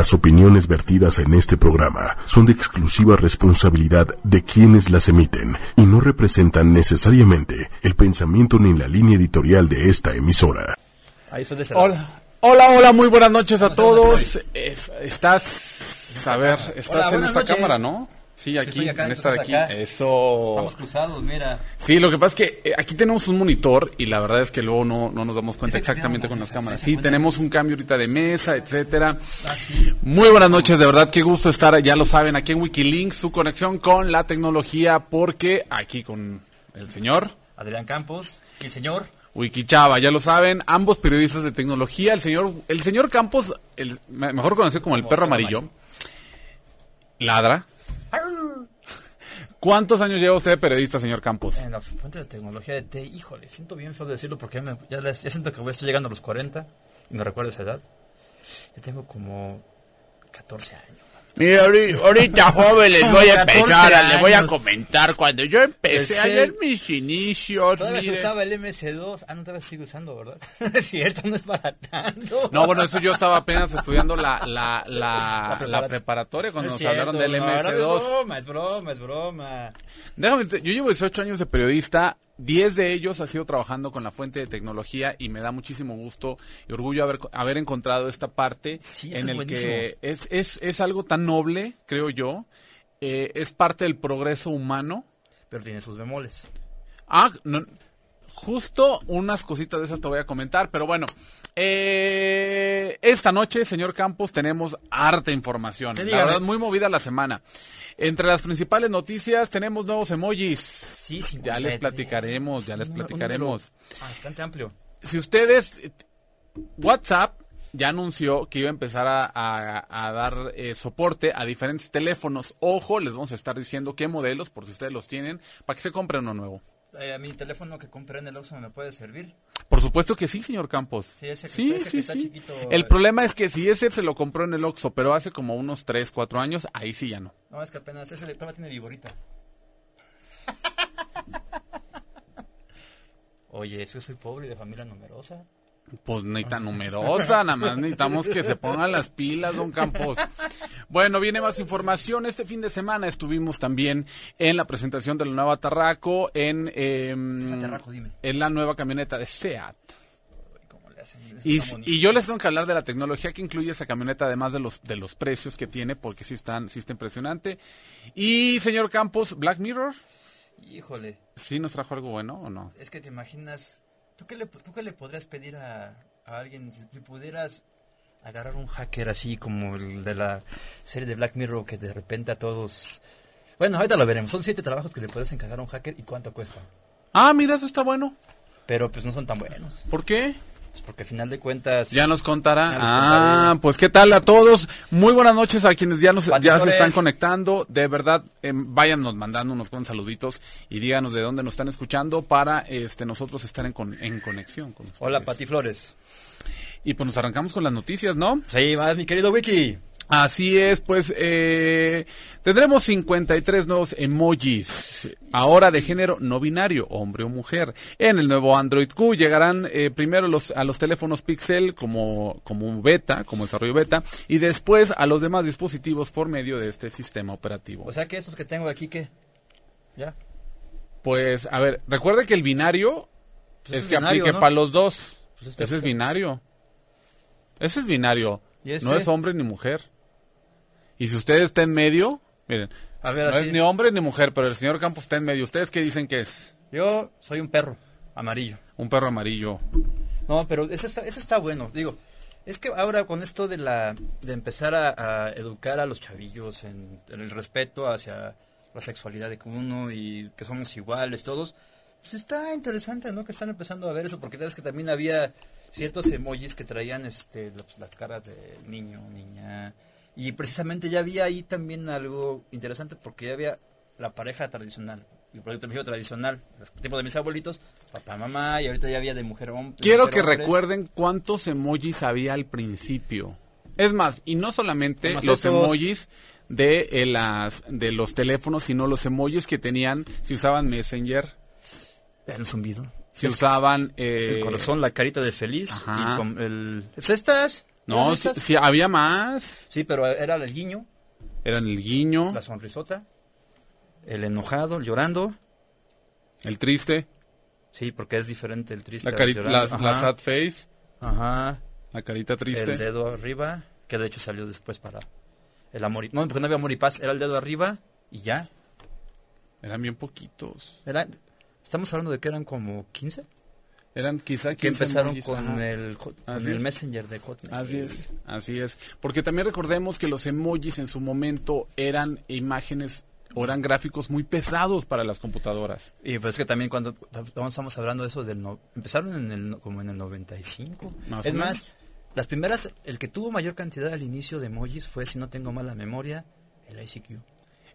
Las opiniones vertidas en este programa son de exclusiva responsabilidad de quienes las emiten y no representan necesariamente el pensamiento ni la línea editorial de esta emisora. Hola. Hola, hola, muy buenas noches a todos. Es- estás, a ver, estás Hola, en esta noches. cámara, ¿no? Sí, aquí, acá, en esta de aquí. acá. Eso. Estamos cruzados, mira. Sí, lo que pasa es que eh, aquí tenemos un monitor y la verdad es que luego no, no nos damos cuenta exactamente con la las cámaras. Sí, tenemos un cambio ahorita de mesa, etcétera. Ah, sí. Muy buenas noches, de verdad, qué gusto estar, ya lo saben, aquí en Wikilinks, su conexión con la tecnología, porque aquí con el señor Adrián Campos, y el señor. Wikichava, ya lo saben, ambos periodistas de tecnología, el señor, el señor Campos, el me- mejor conocido como el perro amarillo, ladra. ¿Cuántos años lleva usted de periodista, señor Campos? En la fuente de tecnología de T, híjole, siento bien feo decirlo porque ya, siento que voy, estoy llegando a los 40 y me recuerda esa edad. Ya tengo como 14 años. Mira, ahori- ahorita joven les voy a 14 empezar, les voy a comentar cuando yo empecé El ayer mis inicios. Todavía se usaba el MS2. Ah, no, todavía sigue usando, ¿verdad? es cierto, no es para tanto. No, bueno, eso yo estaba apenas estudiando la, la, la, La la preparat- preparatoria cuando No nos hablaron del no, ahora MS2. Es broma, es broma, es broma. Déjame, te- yo llevo 18 años de periodista, 10 de ellos ha sido trabajando con la fuente de tecnología y me da muchísimo gusto y orgullo haber, haber encontrado esta parte Sí, en el buenísimo. que es, es, es algo tan noble, creo yo, eh, es parte del progreso humano. Pero tiene sus bemoles. Ah, no- justo unas cositas de esas te voy a comentar, pero bueno. eh, esta noche, señor Campos, tenemos harta información. Sí, La dígame. verdad, muy movida la semana. Entre las principales noticias tenemos nuevos emojis. Sí, sí. Ya les platicaremos, ya les platicaremos. número Bastante amplio. Si ustedes, WhatsApp ya anunció que iba a empezar a, a- a dar eh, soporte a diferentes teléfonos. Ojo, les vamos a estar diciendo qué modelos, por si ustedes los tienen, para que se compren uno nuevo. Eh, mi teléfono que compré en el Oxxo me puede servir. Por supuesto que sí, señor Campos. Sí, ese que sí, está- ese sí, que está sí. chiquito, El eh. problema es que si ese se lo compró en el Oxxo, pero hace como unos 3, 4 años, ahí sí ya no. No, es que apenas ese todavía tiene viborita. Oye, que soy pobre y de familia numerosa. Pues ni tan numerosa, nada más necesitamos que se pongan las pilas, don Campos. Bueno, viene más información. Este fin de semana estuvimos también en la presentación de la nueva Tarraco, en, em, Tarraco, en la nueva camioneta de SEAT. Y, y yo les tengo que hablar de la tecnología que incluye esa camioneta, además de los, de los precios que tiene, porque sí, están, sí está impresionante. Y, señor Campos, Black Mirror, Híjole, ¿sí nos trajo algo bueno o no? es que te imaginas... ¿Tú qué le, tú qué le podrías pedir a, a alguien si si pudieras agarrar un hacker así como el de la serie de Black Mirror que de repente a todos... Bueno, ahorita lo veremos. Son siete trabajos que le puedes encargar a un hacker y cuánto cuesta. Ah, mira, eso está bueno. Pero pues no son tan buenos. ¿Por qué? Pues porque al final de cuentas... Ya nos contará. Ya nos ah, contaré. pues qué tal a todos. Muy buenas noches a quienes ya nos ya se están conectando. De verdad, em, váyanos mandando unos buenos saluditos y díganos de dónde nos están escuchando para este nosotros estar en, con- en conexión con ustedes. Hola, Pati Flores. Y pues nos arrancamos con las noticias, ¿no? Ahí va mi querido Wiki. Así es, pues eh, tendremos 53 nuevos emojis, ahora de género no binario, hombre o mujer. En el nuevo Android Q llegarán eh, primero los, a los teléfonos Pixel como, como un beta, como desarrollo beta, y después a los demás dispositivos por medio de este sistema operativo. O sea que esos que tengo aquí, ¿qué? ¿Ya? Pues, a ver, recuerde que el binario Pues es es que binario, aplique ¿no? para los dos. Pues este- Ese es binario. Ese es binario. ¿Y este? No es hombre ni mujer. Y si usted está en medio, miren, A ver, no así. es ni hombre ni mujer, pero el señor Campos está en medio. ¿Ustedes qué dicen que es? Yo soy un perro amarillo. Un perro amarillo. No, pero ese está, ese está bueno. Digo, es que ahora con esto de la de empezar a, a educar a los chavillos en, en el respeto hacia la sexualidad de uno y que somos iguales todos, pues está interesante, ¿no? Que están empezando a ver eso, porque sabes que también había ciertos emojis que traían este las caras de niño, niña, y precisamente ya había ahí también algo interesante porque ya había la pareja tradicional. Y por eso te dije tradicional, los tipos de mis abuelitos, papá, mamá, y ahorita ya había de mujer a hombre. Quiero mujer que hombre. recuerden cuántos emojis había al principio. Es más, y no solamente los estos. emojis de, eh, las, de los teléfonos, sino los emojis que tenían, si usaban Messenger, El zumbido. si usaban... eh, el corazón, la carita de feliz. ajá. Y son el... Estas. No, ¿Eran sí, había más. Sí, pero era el guiño, Eran el guiño, la sonrisota, el enojado, el llorando. el triste, Sí, porque es diferente el triste. la, carita, la, sad face, Ajá. la carita triste. El dedo arriba, que de hecho salió después para el amor y... No, porque no había amor y paz, era el dedo arriba y ya. Eran bien poquitos. Era... Estamos hablando de que eran como 15. Eran quizá Que 15 empezaron con ajá. el. Messenger de Hotmail. Así es, así es. Porque también recordemos que los emojis en su momento eran imágenes o eran gráficos muy pesados para las computadoras. Y pues que también cuando estamos hablando de eso del no, empezaron en el como en el 95. Más es más, las primeras el que tuvo mayor cantidad al inicio de emojis fue si no tengo mala memoria, el ICQ.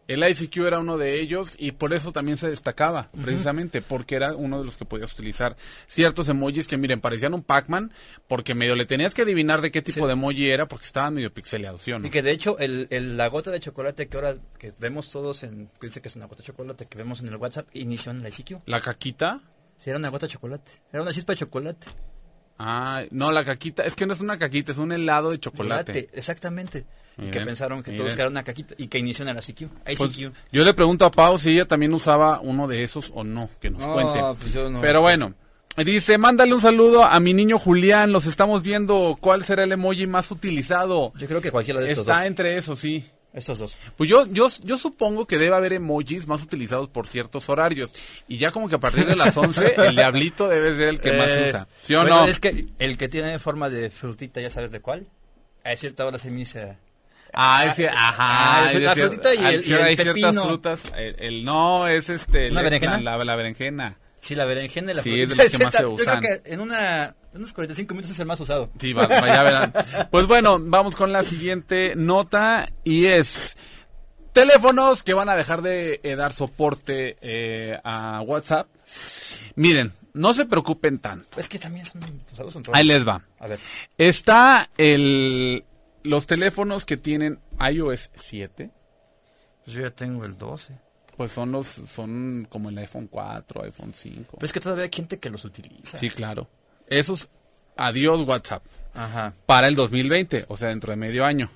El ICQ era uno de ellos y por eso también se destacaba, precisamente, porque era uno de los que podías utilizar ciertos emojis que, miren, parecían un Pac-Man, porque medio le tenías que adivinar de qué tipo Sí. de emoji era, porque estaban medio pixeleados, ¿sí o no? Y que de hecho el, el- la gota de chocolate que ahora que vemos todos en que dice que es una gota de chocolate que vemos en el WhatsApp inició en el ICQ. La caquita, Sí, era una gota de chocolate. Era una chispa de chocolate. ah, no, la caquita, es que no es una caquita, es un helado de chocolate. exactamente. Y que pensaron que todos miren. era una caquita y que inició en el ICQ. Pues, yo le pregunto a Pau si ella también usaba uno de esos o no, que nos No, cuente. pues yo no. Pero bueno, dice, mándale un saludo a mi niño Julián, los estamos viendo cuál será el emoji más utilizado. Yo creo que cualquiera de estos Está dos. entre esos, sí. Estos dos. Pues yo, yo, yo supongo que debe haber emojis más utilizados por ciertos horarios. Y ya como que a partir de las 11, el diablito debe ser el que más Eh, usa. ¿Sí o bueno, no? Es que el que tiene forma de frutita, ya sabes de cuál. A cierta hora se inicia. Ah, ese, ajá. Ah, es la frutita y el- y el hay ciertas frutas. El, el- no, es este. ¿Una la- berenjena? La, la berenjena. Sí, la berenjena y la Sí, frutita. es de los que más se Yo creo usan. que en una, unos 45 minutos es el más usado. Sí, va, va, ya verán. Pues bueno, vamos con la siguiente nota y es teléfonos que van a dejar de eh, dar soporte eh, a WhatsApp. Miren, no se preocupen tanto. Es que también son usados Ahí les va. A ver. Está el los teléfonos que tienen iOS 7, Pues yo ya tengo el 12. pues son los son como el iPhone 4, iPhone 5. Pero es que todavía hay gente que los utiliza. Sí, claro. Esos adiós WhatsApp Ajá. para el 2020, o sea, dentro de medio año.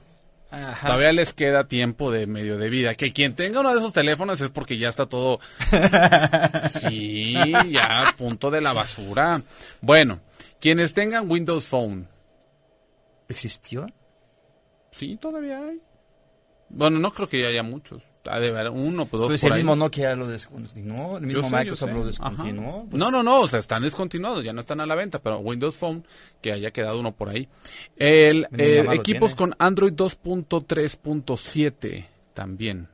Ajá. Todavía les queda tiempo de medio de vida. Que quien tenga uno de esos teléfonos es porque ya está todo. Sí, ya punto de la basura. Bueno, quienes tengan Windows Phone. ¿Existió? Sí, todavía hay. Bueno, no creo que ya haya muchos. Ha de haber uno, pues dos Pues por el ahí. mismo Nokia lo descontinuó, el Yo mismo sé, yo Microsoft sé. lo descontinuó. pues, No, no, no, o sea, están descontinuados, ya no están a la venta, pero Windows Phone, que haya quedado uno por ahí. El, eh, equipos con Android 2.3.7 también.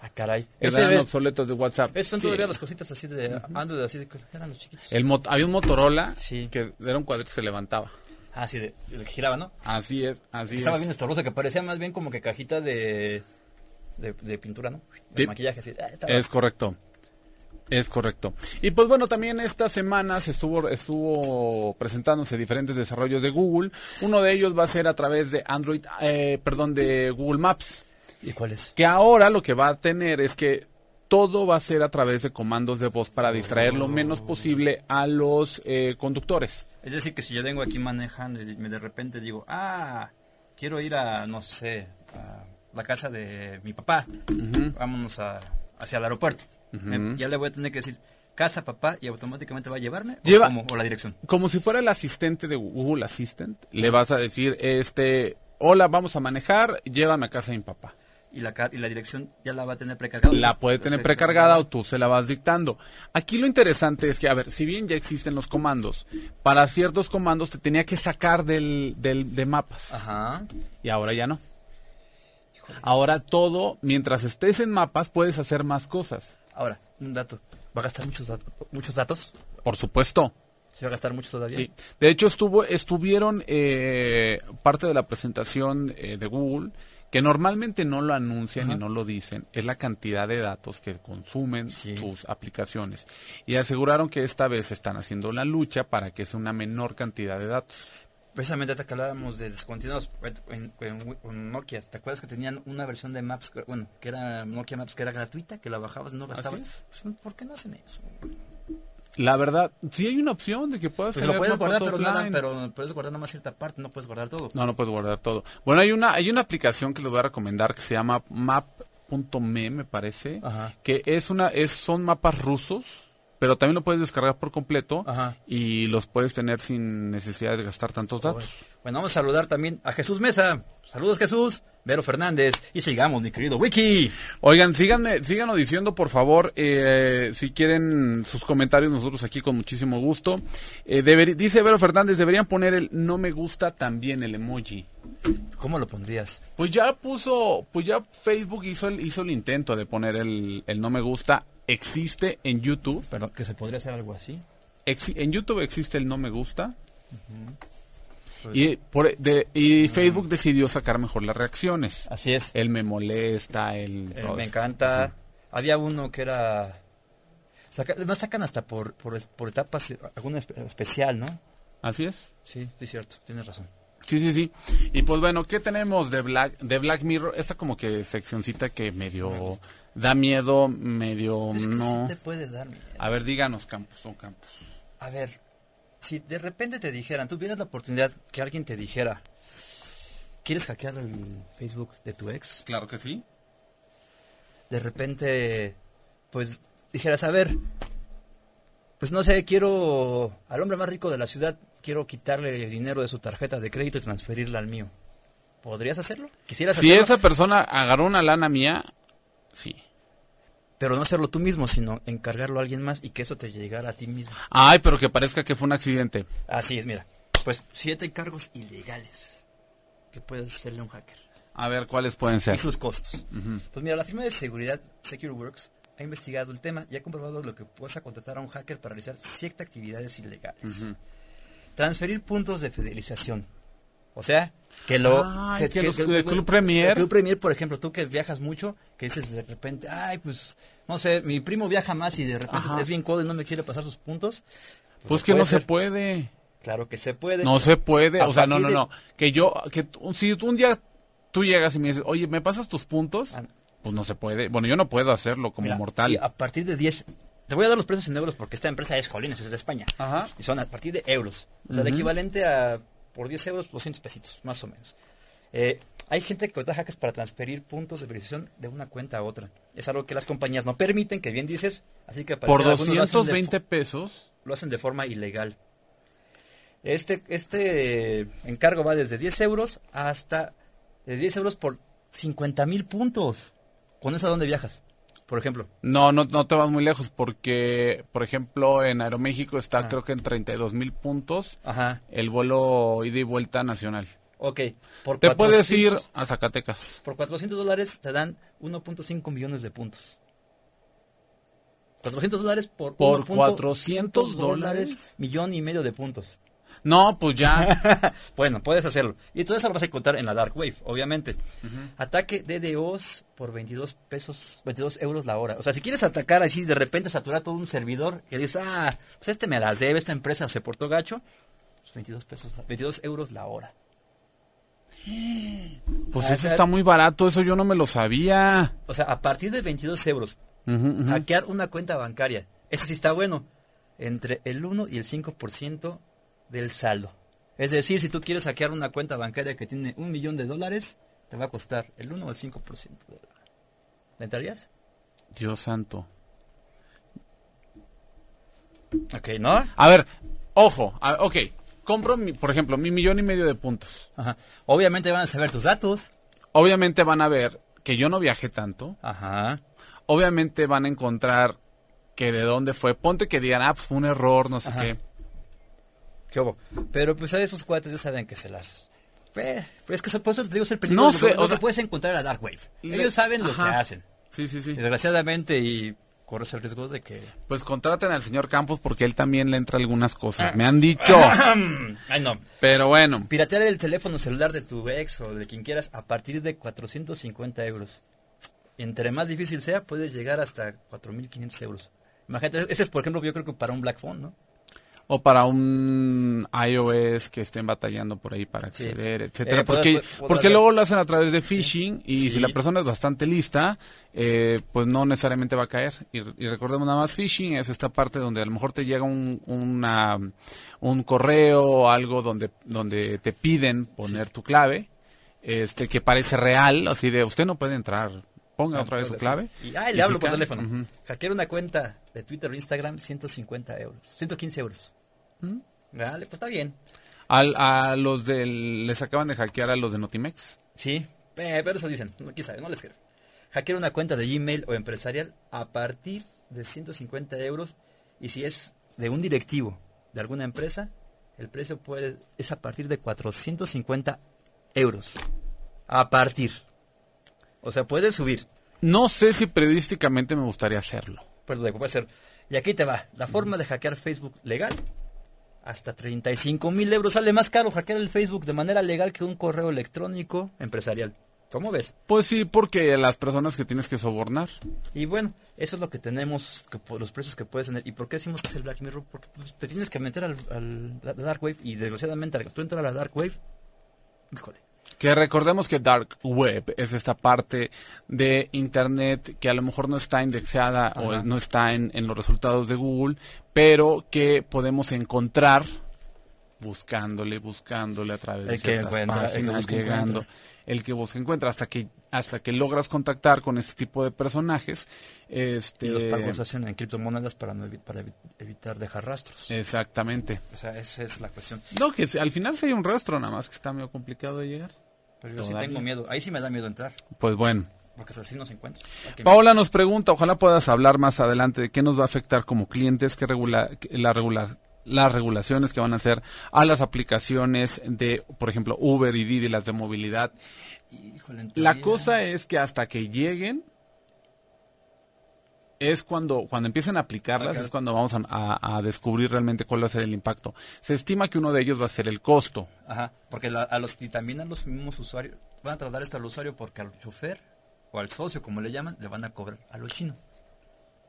Ah, caray. Es, obsoletos de WhatsApp. esos son Sí. todavía las cositas así de Android, así de que eran los chiquitos. El mot- había un Motorola Sí. que era un cuadrito que se levantaba. Ah, sí, de, de que giraba, ¿no? Así es, así Estaba es. bien estorboso, que parecía más bien como que cajita de, de, de pintura, ¿no? De Sí. maquillaje, así. Ah, Es correcto. Es correcto. Y pues bueno, también estas semanas estuvo, estuvo presentándose diferentes desarrollos de Google. Uno de ellos va a ser a través de Android, eh, perdón, de Google Maps. ¿Y cuál es? Que ahora lo que va a tener es que todo va a ser a través de comandos de voz para distraer lo menos posible a los eh, conductores. Es decir, que si yo vengo aquí manejando y me de repente digo, ah, quiero ir a, no sé, a la casa de mi papá, vámonos a, hacia el aeropuerto. Me- ya le voy a tener que decir, casa, papá, y automáticamente va a llevarme, o, Lleva- cómo? o la dirección. como si fuera el asistente de Google Assistant, le vas a decir, este, hola, vamos a manejar, llévame a casa de mi papá. Y la, y la dirección ya la va a tener precargada. La puede tener precargada o tú se la vas dictando. Aquí lo interesante es que, a ver, si bien ya existen los comandos, para ciertos comandos te tenía que sacar del, del de mapas. Ajá. Y ahora ya no. Ahora todo, mientras estés en mapas, puedes hacer más cosas. Ahora, un dato. ¿Va a gastar muchos, dat- muchos datos? Por supuesto. ¿Se va a gastar muchos todavía? Sí. De hecho, estuvo, estuvieron eh, parte de la presentación eh, de Google, que normalmente no lo anuncian y no lo dicen, es la cantidad de datos que consumen Sí. sus aplicaciones. Y aseguraron que esta vez están haciendo la lucha para que sea una menor cantidad de datos. Precisamente hasta que hablábamos de descontinuados en, en- en Nokia, ¿te acuerdas que tenían una versión de Maps, bueno, que era Nokia Maps que era gratuita, que la bajabas y no gastabas? es. Pues, ¿Por qué no hacen eso? La verdad, sí hay una opción de que puedas Pues lo puedes guardar, pero, nada, pero puedes guardar nada más cierta parte, no puedes guardar todo. No, no puedes guardar todo. Bueno, hay una, hay una aplicación que les voy a recomendar que se llama map.me, me parece, Ajá. que es una, es, son mapas rusos, pero también lo puedes descargar por completo Ajá. y los puedes tener sin necesidad de gastar tantos datos. Bueno, vamos a saludar también a Jesús Mesa. Saludos Jesús, Vero Fernández y sigamos, mi querido Wiki. Oigan, síganme, síganos diciendo, por favor, eh, si quieren sus comentarios, nosotros aquí con muchísimo gusto. Eh, deber- dice Vero Fernández, deberían poner el no me gusta también el emoji. ¿Cómo lo pondrías? Pues ya puso, pues ya Facebook hizo el, hizo el intento de poner el, el no me gusta. Existe en YouTube. Pero que se podría hacer algo así. Exi- en YouTube existe el no me gusta. Y, por, de, y Facebook decidió sacar mejor las reacciones. Así es. El me molesta, el... Eh, me encanta. Había uno que era... Saca, sacan hasta por, por, etapas eh, alguna espe- especial, ¿no? Así es. Sí, sí, cierto. Tienes razón. Sí, sí, sí. Y pues bueno, ¿qué tenemos de Black, de Black Mirror? Esta como que seccioncita que medio da miedo, medio Es que no. sí te puede dar miedo. A ver, díganos, Campos, o Campos. A ver, si de repente te dijeran, tuvieras la oportunidad que alguien te dijera, ¿quieres hackear el Facebook de tu ex? Claro que sí. De repente, pues dijeras, a ver, pues no sé, quiero al hombre más rico de la ciudad, quiero quitarle el dinero de su tarjeta de crédito y transferirla al mío. ¿Podrías hacerlo? ¿Quisieras Si hacerlo? esa persona agarró una lana mía, sí. Pero no hacerlo tú mismo, sino encargarlo a alguien más y que eso te llegara a ti mismo. Ay, pero que parezca que fue un accidente. Así es, mira. Pues siete cargos ilegales que puedes hacerle a un hacker. A ver, ¿cuáles pueden ser? y sus costos. Pues mira, la firma de seguridad SecureWorks ha investigado el tema y ha comprobado lo que puedes contratar a un hacker para realizar ciertas actividades ilegales. Transferir puntos de fidelización. O sea, que lo... Ay, que los de Club Premier. el Club Premier, por ejemplo, tú que viajas mucho, que dices de repente, ay, pues, no sé, mi primo viaja más y de repente Ajá. es bien codo y no me quiere pasar sus puntos. Pues lo que no puede se puede. Claro que se puede. No se puede. O sea, no, no, de- no. Que yo, que si un día tú llegas y me dices, oye, ¿me pasas tus puntos? Ah. Pues no se puede. Bueno, yo no puedo hacerlo como Mira, mortal. y a partir de 10. Te voy a dar los precios en euros porque esta empresa es Jolines, es de España. Ajá. Y son a partir de euros. O sea, el equivalente a por 10 euros, 200 pesitos, más o menos. Eh, hay gente que contrata hackers para transferir puntos de verificación de una cuenta a otra. Es algo que las compañías no permiten, que bien dices. Así que Por parecer algunos lo hacen de 220 pesos. lo hacen de forma ilegal. Este, este encargo va desde 10 euros hasta de 10 euros por 50 mil puntos. ¿Con eso a dónde viajas? Por ejemplo. No, no, no te vas muy lejos porque, por ejemplo, en Aeroméxico está creo que en 32 mil puntos Ajá. el vuelo ida y vuelta nacional. Ok. Por Te puedes 400 ir a Zacatecas. Por 400 dólares te dan 1.5 millones de puntos. 400 dólares por, Por 1.5 400 dólares. Millón y medio de puntos. No, pues ya. bueno, puedes hacerlo. Y todo eso lo vas a encontrar en la Dark Wave, obviamente. Ataque DDoS por 22 pesos, 22 euros la hora. O sea, si quieres atacar así de repente saturar todo un servidor que dices, ah, pues este me las debe, esta empresa se portó gacho, pues 22 pesos, 22 euros la hora. Pues Ah, eso está muy barato, eso yo no me lo sabía. O sea, a partir de 22 euros, hackear una cuenta bancaria. Ese sí está bueno. Entre el 1 y el 5% del saldo. Es decir, si tú quieres hackear una cuenta bancaria que tiene un millón de dólares, te va a costar el 1 o el 5% de la... ¿Le entrarías? Dios santo. Ok, ¿no? A ver, ojo, a- ok. Compro, mi- por ejemplo, mi millón y medio de puntos. Ajá. Obviamente van a saber tus datos. Obviamente van a ver que yo no viajé tanto. Ajá. Obviamente van a encontrar que de dónde fue. Ponte que digan, ah, pues fue un error, no sé Ajá. qué. ¿Qué hubo? Pero pues a esos cuates ya saben que se las... Pues es que eso- por eso te digo, es el peligro. No sé, o sea- puedes encontrar a Dark Wave. Le- Ellos saben lo que hacen. Sí, sí, sí. Desgraciadamente y corres el riesgo de que... Pues contraten al señor Campos porque él también le entra algunas cosas. Me han dicho. Ay, no. Pero bueno. Piratear el teléfono celular de tu ex o de quien quieras a partir de 450 euros. Entre más difícil sea, puedes llegar hasta 4.500 euros. Imagínate, ese es, por ejemplo, yo creo que para un Black Phone, ¿no? O para un iOS que estén batallando por ahí para acceder, etcétera. Eh, porque podrás porque ver. luego lo hacen a través de phishing y Sí. si la persona es bastante lista, eh, pues no necesariamente va a caer. Y, y recordemos nada más, phishing es esta parte donde a lo mejor te llega un, una, un correo o algo donde, donde te piden poner tu clave, este que parece real, así de usted no puede entrar, ponga otra vez su clave. Y, ay, le hablo por teléfono. Hackear una cuenta de Twitter o Instagram, 150 euros. 115 euros. ¿Mm? Vale, pues está bien. Al, a los del, les acaban de hackear a los de Notimex. Sí, eh, pero eso dicen, no, quién sabe, no les creo. Hackear una cuenta de Gmail o empresarial a partir de 150 euros y si es de un directivo de alguna empresa, el precio puede es a partir de 450 euros. A partir. O sea, puede subir, No sé si periodísticamente me gustaría hacerlo. pero de- puede ser. Y aquí te va, la forma de hackear Facebook legal. Hasta 35 mil euros sale más caro hackear el Facebook de manera legal que un correo electrónico empresarial. ¿Cómo ves? Pues sí, porque las personas que tienes que sobornar. Y bueno, eso es lo que tenemos, que, por los precios que puedes tener. ¿Y por qué decimos que es el Black Mirror? Porque pues, te tienes que meter al, al la Dark Wave y desgraciadamente al que tú entras a la Dark Wave, híjole. Que recordemos que Dark Web es esta parte de Internet que a lo mejor no está indexada o no está en, en los resultados de Google, pero que podemos encontrar buscándole, buscándole a través de El que ciertas encuentra, el que páginas, busca, llegando, encuentra. el que busca encuentra hasta que hasta que logras contactar con este tipo de personajes, este Y los pagos se hacen en criptomonedas para, no evi- para evi- evitar dejar rastros. exactamente. O sea, esa es la cuestión. No, que al final sería un rastro nada más que está medio complicado de llegar. Pero yo sí tengo miedo. Ahí sí me da miedo entrar. Pues bueno. Porque así no se encuentra. Paola nos pregunta, ojalá puedas hablar más adelante de qué nos va a afectar como clientes, qué regula, la regular, las regulaciones que van a hacer a las aplicaciones de, por ejemplo, Uber y Didi, las de movilidad. Híjole, La cosa es que hasta que lleguen es cuando cuando empiecen a aplicarlas es cuando vamos a, a- a descubrir realmente cuál va a ser el impacto. Se estima que uno de ellos va a ser el costo. Ajá, porque la- a los y también a los mismos usuarios van a tratar esto al usuario porque al chofer o al socio, como le llaman, le van a cobrar a lo chino.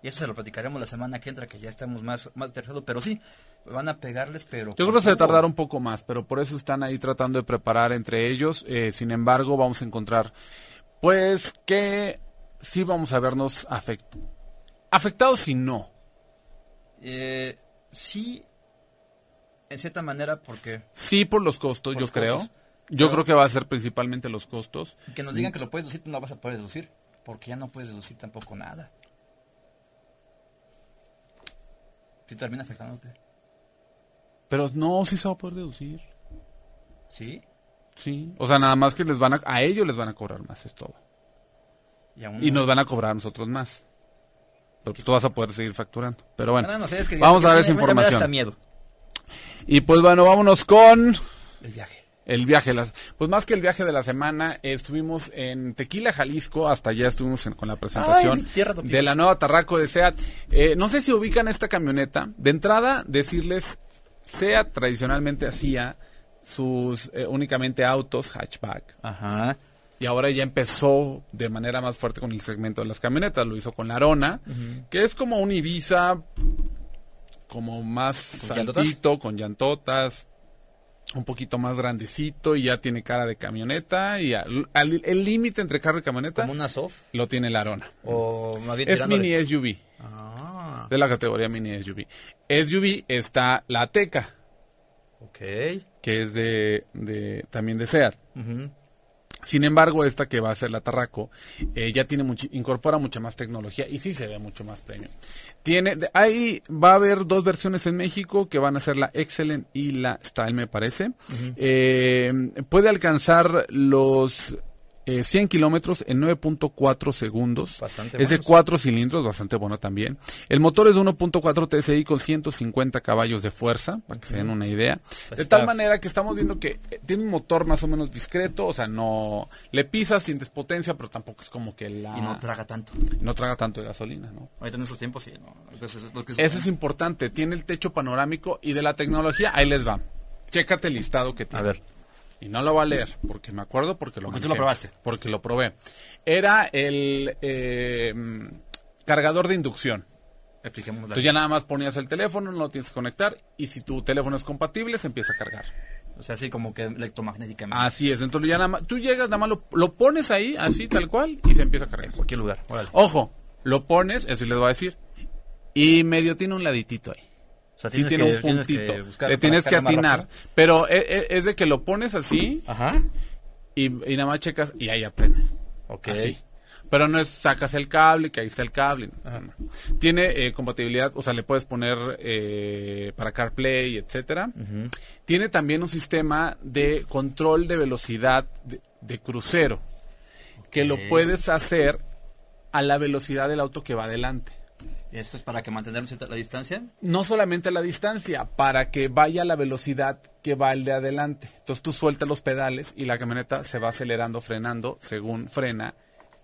Y eso se lo platicaremos la semana que entra, que ya estamos más más interesados, pero sí, van a pegarles, pero Yo creo que se tardará un poco más, pero por eso están ahí tratando de preparar entre ellos. Eh, sin embargo, vamos a encontrar, pues, que sí vamos a vernos afect- afectados y no. Eh, sí, en cierta manera, porque Sí por los costos, Por yo los creo. costos. Yo Pero- creo que va a ser principalmente los costos. que nos digan que lo puedes deducir, no lo vas a poder deducir, porque ya no puedes deducir tampoco nada. Sí termina afectándote. Pero no, sí se va a poder deducir. ¿Sí? Sí. O sea, nada más que les van a, a ellos les van a cobrar más, es todo. Y, Y no- nos van a cobrar a nosotros más. Pero tú vas a poder seguir facturando. Pero bueno, No, no, sé, es que- vamos a dar esa me- me da hasta información. miedo Y pues bueno, vámonos con... el viaje. El viaje, las, pues más que el viaje de la semana, eh, estuvimos en Tequila, Jalisco, hasta allá estuvimos en- con la presentación Ay, de la nueva Tarraco de SEAT. Eh, no sé si ubican esta camioneta. De entrada, decirles, SEAT tradicionalmente hacía sus eh, únicamente autos hatchback. Ajá. Y ahora ya empezó de manera más fuerte con el segmento de las camionetas. Lo hizo con la Arona, que es como un Ibiza, como más ¿Con llantotas? saltito, con llantotas, un poquito más grandecito y ya tiene cara de camioneta. Y al- al- el límite entre carro y camioneta Como una soft lo tiene la Arona. o más bien Es mini SUV, Ah, de la categoría mini SUV. SUV está la Ateca, ok. que es de, de también de SEAT. Ujú. Sin embargo, esta que va a ser la Tarraco, eh, ya tiene muchi- incorpora mucha más tecnología y sí se ve mucho más premium. Tiene, de- ahí va a haber dos versiones en México que van a ser la Excellent y la Style, me parece. Eh, puede alcanzar los eh, 100 kilómetros en 9.4 segundos. Bastante es de buenos. cuatro cilindros, bastante bueno también. El motor es de 1.4 TSI con 150 caballos de fuerza, para que se den una idea. De Está- tal manera que estamos viendo que eh, tiene un motor más o menos discreto, o sea, no le pisa sin despotencia, pero tampoco es como que la Y no traga tanto. no traga tanto de gasolina, ¿no? Ahorita en estos tiempos sí, no. Entonces, es lo que Eso es importante, tiene el techo panorámico y de la tecnología, ahí les va. Chécate el listado que A tiene. ver. Y no lo va a leer, porque me acuerdo porque lo Porque tú manejé, lo probaste. Porque lo probé. Era el eh, cargador de inducción. Expliquemos Entonces ya nada más ponías el teléfono, no lo tienes que conectar y si tu teléfono es compatible se empieza a cargar. O sea, así como que electromagnéticamente. Así es, entonces ya nada más, tú llegas, nada más lo, lo pones ahí, así tal cual, y se empieza a cargar. cualquier lugar. Órale. Ojo, lo pones, eso les voy a decir, y medio tiene un laditito ahí. Sea, Sí tiene que, un tienes que puntito. Le tienes que atinar. Pero e- e- es, de que lo pones así Ajá. y, y nada más checas y ahí aprende. Ok. Así. Pero no es sacas el cable, que ahí está el cable. Tiene eh, compatibilidad, o sea, le puedes poner eh, para CarPlay, etcétera. Tiene también un sistema de control de velocidad de, de crucero, que lo puedes hacer a la velocidad del auto que va adelante. ¿Esto es para que mantener cierta la distancia? No solamente a la distancia, para que vaya a la velocidad que va el de adelante. Entonces tú sueltas los pedales y la camioneta se va acelerando, frenando, según frena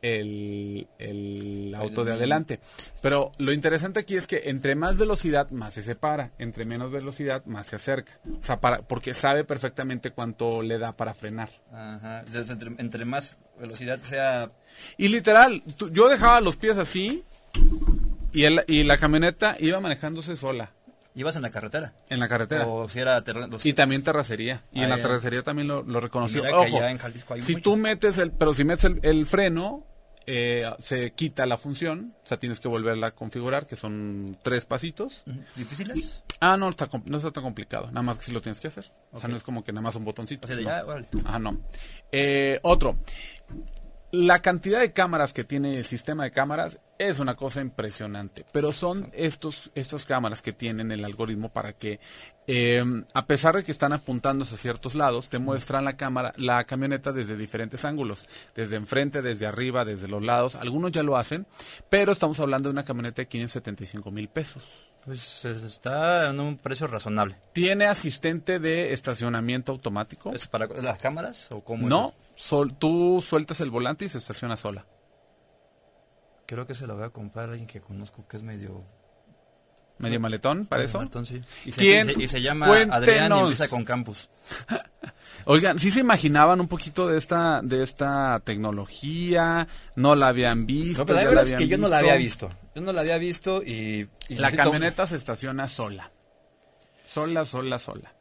el, el auto de adelante. Pero lo interesante aquí es que entre más velocidad, más se separa. Entre menos velocidad, más se acerca. O sea, para, porque sabe perfectamente cuánto le da para frenar. Ajá. Entonces, entre, entre más velocidad sea... Y literal, tú- yo dejaba los pies así y, el- y la camioneta iba manejándose sola Ibas en la carretera. en la carretera. O si era terreno... Y también terracería. Y Ah, en la ya. terracería también lo, lo reconoció. Ojo, allá en Jalisco hay si mucho. tú metes el, pero si metes el, el freno, eh, se quita la función. O sea, tienes que volverla a configurar, que son tres pasitos. ¿Difíciles? Ah, no está, no está tan complicado. Nada más que si lo tienes que hacer. O sea, no es como que nada más un botoncito. O sea, de no. ya, órale. Ah, no. Eh, otro. La cantidad de cámaras que tiene el sistema de cámaras es una cosa impresionante, pero son estos, estos cámaras que tienen el algoritmo para que, eh, a pesar de que están apuntando hacia ciertos lados, te muestran la cámara, la camioneta desde diferentes ángulos, desde enfrente, desde arriba, desde los lados. Algunos ya lo hacen, pero estamos hablando de una camioneta de 575 mil pesos. Pues está en un precio razonable. Tiene asistente de estacionamiento automático. ¿Es para las cámaras o cómo es No, eso? sol- tú sueltas el volante y se estaciona sola. Creo que se la voy a comprar a alguien que conozco que es medio... Medio maletón para eso. Sí. Y se, ¿Quién? y se- y se llama Cuéntenos. Adrián y empieza con Campus. Oigan, ¿sí se imaginaban un poquito de esta de esta tecnología? ¿No la habían visto? No, pero la ¿Ya verdad es que yo no la había visto. Yo no la había visto y... y La necesito- camioneta se estaciona sola. Sola, sola, sola.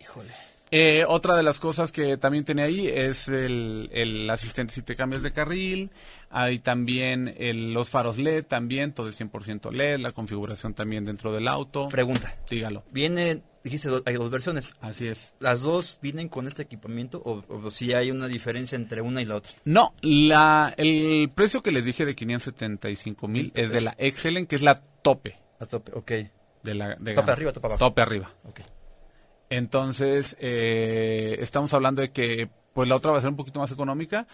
Híjole. Eh, otra de las cosas que también tiene ahí es el, el asistente si te cambias de carril. Hay también el- los faros LED, también, todo es 100% LED. La configuración también dentro del auto. Pregunta. Dígalo. Viene, dijiste, hay dos versiones. Así es. ¿Las dos vienen con este equipamiento o, o si hay una diferencia entre una y la otra? No, la, el precio que les dije de 575 mil es de la Excellent, que es la tope. A tope, ok. De la, de Tope gama. arriba, tope abajo. Tope arriba. ok. Entonces, eh, estamos hablando de que pues la otra va a ser un poquito más económica.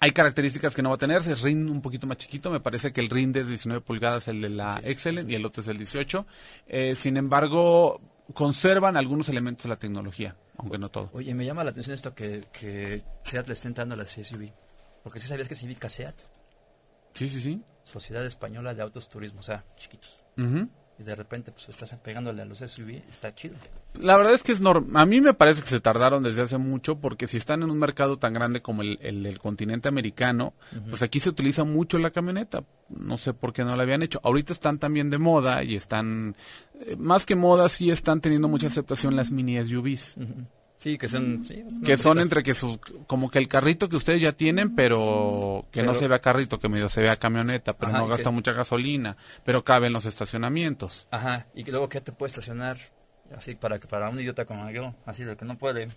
Hay características que no va a tener, es RIN un poquito más chiquito, me parece que el RIN es 19 pulgadas, el de la Excellent, y el otro es el 18. Eh, sin embargo, conservan algunos elementos de la tecnología, aunque no todo. Oye, me llama la atención esto que, que SEAT le está entrando a la SUV. Porque sí sabías que significa SEAT, Sí, sí, sí. Sociedad Española de Autos Turismo, o sea, chiquitos. Ujú. Y de repente, pues estás pegándole a los SUV, está chido. La verdad es que es normal. A mí me parece que se tardaron desde hace mucho porque si están en un mercado tan grande como el, el del continente americano, pues aquí se utiliza mucho la camioneta. No sé por qué no la habían hecho. Ahorita están también de moda y están, eh, más que moda, sí están teniendo mucha aceptación las mini SUVs. Sí, que son... sí, Que son entre que sus, como que el carrito que ustedes ya tienen, pero que no se vea carrito, que medio se vea camioneta, pero Ajá, no gasta que- mucha gasolina, pero cabe en los estacionamientos. Ajá, y que luego que te puede estacionar así para que para un idiota como yo, así del que no puede.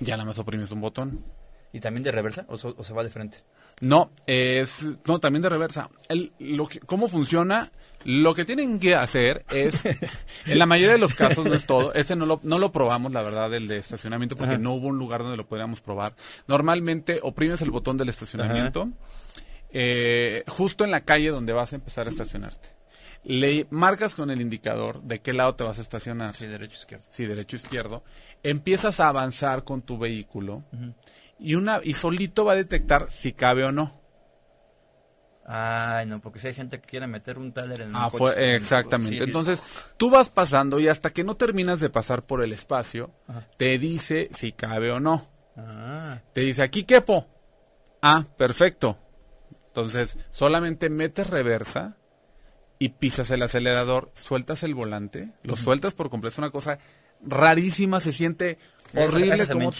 Ya nada más oprimes un botón. ¿Y también de reversa o, so- o se va de frente? No, es no también de reversa. El, lo que, ¿Cómo funciona? Lo que tienen que hacer es, en la mayoría de los casos no es todo. Ese no lo, no lo probamos, la verdad, el de estacionamiento, porque no hubo un lugar donde lo pudiéramos probar. Normalmente oprimes el botón del estacionamiento, eh, justo en la calle donde vas a empezar a estacionarte. Le marcas con el indicador de qué lado te vas a estacionar. Sí, derecho, izquierdo. sí, derecho izquierdo, empiezas a avanzar con tu vehículo y una y solito va a detectar si cabe o no. Ay, no, porque si hay gente que quiere meter un taller en un Ah, coche, fue- sí, exactamente. sí. Entonces, tú vas pasando y hasta que no terminas de pasar por el espacio, te dice si cabe o no. Ah, Te dice, aquí quepo. Ah, perfecto. Entonces, solamente metes reversa, y pisas el acelerador, sueltas el volante, lo sueltas por completo, es una cosa rarísima, se siente horrible como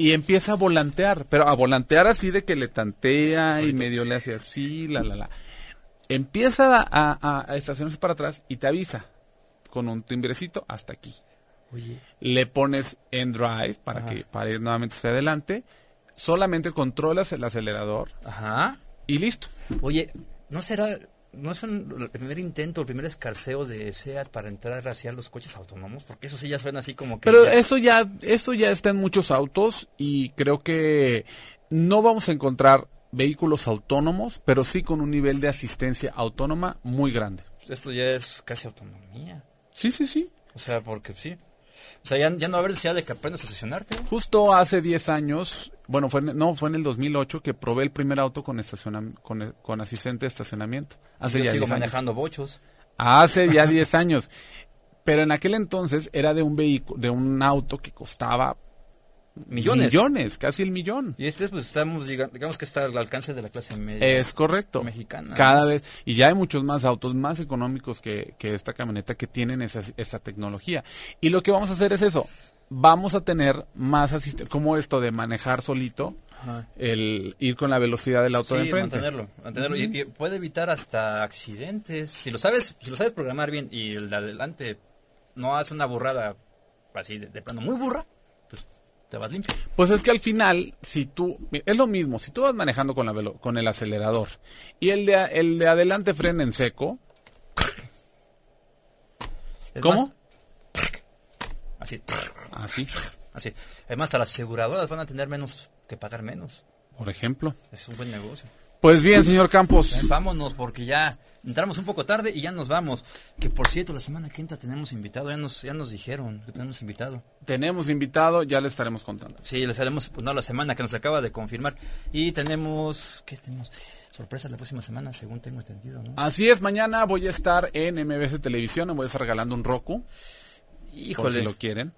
y empieza a volantear, pero a volantear así de que le tantea y medio le hace así, la la la. Empieza a, a- a estacionarse para atrás y te avisa con un timbrecito hasta aquí. Oye, Le pones en drive para que para ir nuevamente hacia adelante, solamente controlas el acelerador ajá. y listo. Oye, ¿no será, no es un- el primer intento, el primer escarceo de SEAT para entrar hacia los coches autónomos? Porque eso sí ya suena así como que... Pero ya- eso ya, eso ya está en muchos autos y creo que no vamos a encontrar vehículos autónomos, pero sí con un nivel de asistencia autónoma muy grande. Esto ya es casi autonomía. Sí, sí, sí. O sea, porque sí. O sea, ya, ya no va a haber necesidad de que aprendas a estacionarte. Justo hace 10 años, bueno, fue en- no, fue en el 2008 que probé el primer auto con con, con asistente de estacionamiento. Hace Yo ya sigo 10 años. manejando bochos. Hace ya 10 años. Pero en aquel entonces era de un vehículo, de un auto que costaba Millones. millones, casi el millón. Y este, pues estamos, diga- digamos que está al alcance de la clase media. Es correcto. Mexicana. Cada vez. Y ya hay muchos más autos más económicos que, que esta camioneta que tienen esa, esa tecnología. Y lo que vamos a hacer es eso. Vamos a tener más asistentes, como esto de manejar solito, Ajá. el ir con la velocidad del auto de enfrente. mantenerlo, mantenerlo. Y- y, puede evitar hasta accidentes. Si lo sabes, si lo sabes programar bien y el de adelante no hace una burrada así de, de plano muy burra, pues te vas limpio. Pues es que al final, si tú, es lo mismo, si tú vas manejando con, la velo- con el acelerador y el de, el de adelante frena en seco, Es ¿Cómo? más, así, así, así. Además, hasta las aseguradoras van a tener menos que pagar menos. por ejemplo. Es un buen negocio. Pues bien, señor Campos. Ven, vámonos porque ya entramos un poco tarde y ya nos vamos. Que por cierto, la semana que entra tenemos invitado. Ya nos, ya nos dijeron que tenemos invitado. Tenemos invitado, ya le estaremos contando. Sí, les haremos pues, no, la semana que nos acaba de confirmar. Y tenemos, ¿qué tenemos? Sorpresa la próxima semana, según tengo entendido, ¿no? Así es, mañana voy a estar en MBS Televisión, me voy a estar regalando un Roku, por Híjole, si lo quieren.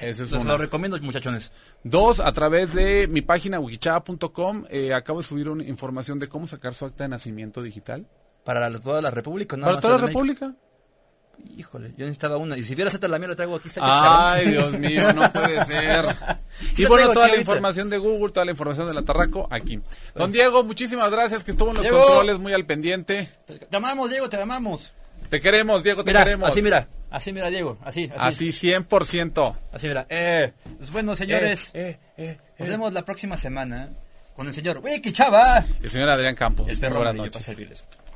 Eso es les una. lo recomiendo, muchachones. Dos, a través de mi página wikichava.com, eh, acabo de subir una información de cómo sacar su acta de nacimiento digital. Para la- toda la República, nada Para más toda la México. República. Híjole, yo necesitaba una. Y si hubiera aceptado la mía, la traigo aquí. Ay, Dios mío, no puede ser. Sí Y bueno, toda la información de Google, toda la información de la Tarraco, aquí. Don Diego, muchísimas gracias, que estuvo en los Diego. controles muy al pendiente. Te amamos, Diego, te amamos. Te queremos, Diego, te Mira, queremos. así mira, así mira, Diego, así, así. Así 100%. Así mira. Eh, pues bueno, señores, Eh, eh, eh, nos eh. vemos la próxima semana con el señor Wiki Chava. El señor Adrián Campos. El perro Buenas noches.